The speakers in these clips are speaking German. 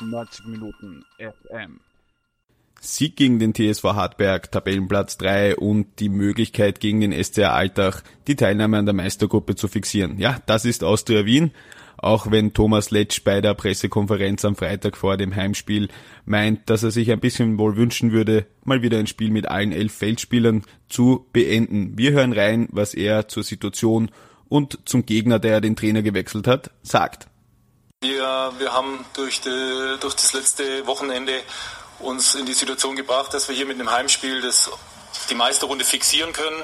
90 Minuten FM. Sieg gegen den TSV Hartberg, Tabellenplatz 3 und die Möglichkeit gegen den SCR Altach, die Teilnahme an der Meistergruppe zu fixieren. Ja, das ist Austria Wien. Auch wenn Thomas Letsch bei der Pressekonferenz am Freitag vor dem Heimspiel meint, dass er sich ein bisschen wohl wünschen würde, mal wieder ein Spiel mit allen elf Feldspielern zu beenden. Wir hören rein, was er zur Situation und zum Gegner, der den Trainer gewechselt hat, sagt. Wir, wir haben durch, die, durch das letzte Wochenende uns in die Situation gebracht, dass wir hier mit einem Heimspiel das, die Meisterrunde fixieren können.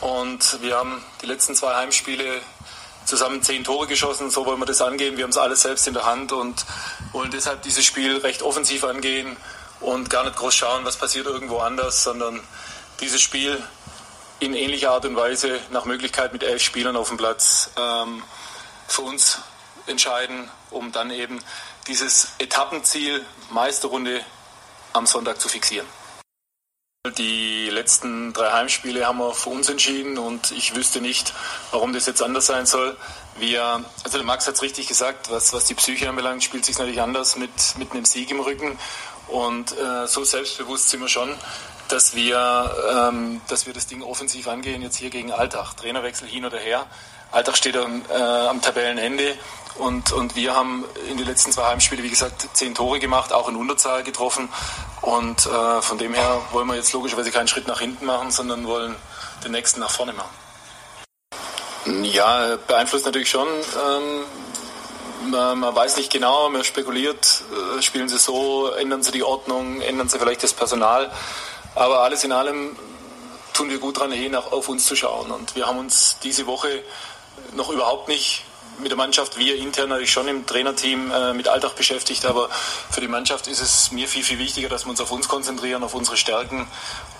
Und wir haben die letzten zwei Heimspiele zusammen zehn Tore geschossen. So wollen wir das angehen. Wir haben es alles selbst in der Hand und wollen deshalb dieses Spiel recht offensiv angehen und gar nicht groß schauen, was passiert irgendwo anders, sondern dieses Spiel in ähnlicher Art und Weise nach Möglichkeit mit elf Spielern auf dem Platz ähm, für uns entscheiden, um dann eben dieses Etappenziel Meisterrunde am Sonntag zu fixieren. Die letzten drei Heimspiele haben wir für uns entschieden und ich wüsste nicht, warum das jetzt anders sein soll. Wir, also der Max hat es richtig gesagt, was, was die Psyche anbelangt, spielt sich natürlich anders mit, mit einem Sieg im Rücken. Und äh, so selbstbewusst sind wir schon, dass wir, ähm, dass wir das Ding offensiv angehen, jetzt hier gegen Alltag. Trainerwechsel hin oder her. Alltag steht am, äh, am Tabellenende und, und wir haben in den letzten zwei Heimspiele, wie gesagt, zehn Tore gemacht, auch in Unterzahl getroffen. Und äh, von dem her wollen wir jetzt logischerweise keinen Schritt nach hinten machen, sondern wollen den nächsten nach vorne machen. Ja, beeinflusst natürlich schon. Ähm, man, man, weiß nicht genau, man spekuliert, äh, spielen sie so, ändern sie die Ordnung, ändern sie vielleicht das Personal. Aber alles in allem tun wir gut daran, hier nach, auf uns zu schauen. Und wir haben uns diese Woche noch überhaupt nicht mit der Mannschaft, wir intern natürlich schon im Trainerteam äh, mit Alltag beschäftigt, aber für die Mannschaft ist es mir viel, viel wichtiger, dass wir uns auf uns konzentrieren, auf unsere Stärken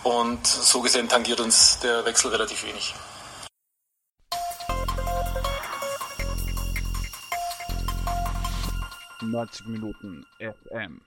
und so gesehen tangiert uns der Wechsel relativ wenig. Neunzig Minuten FM.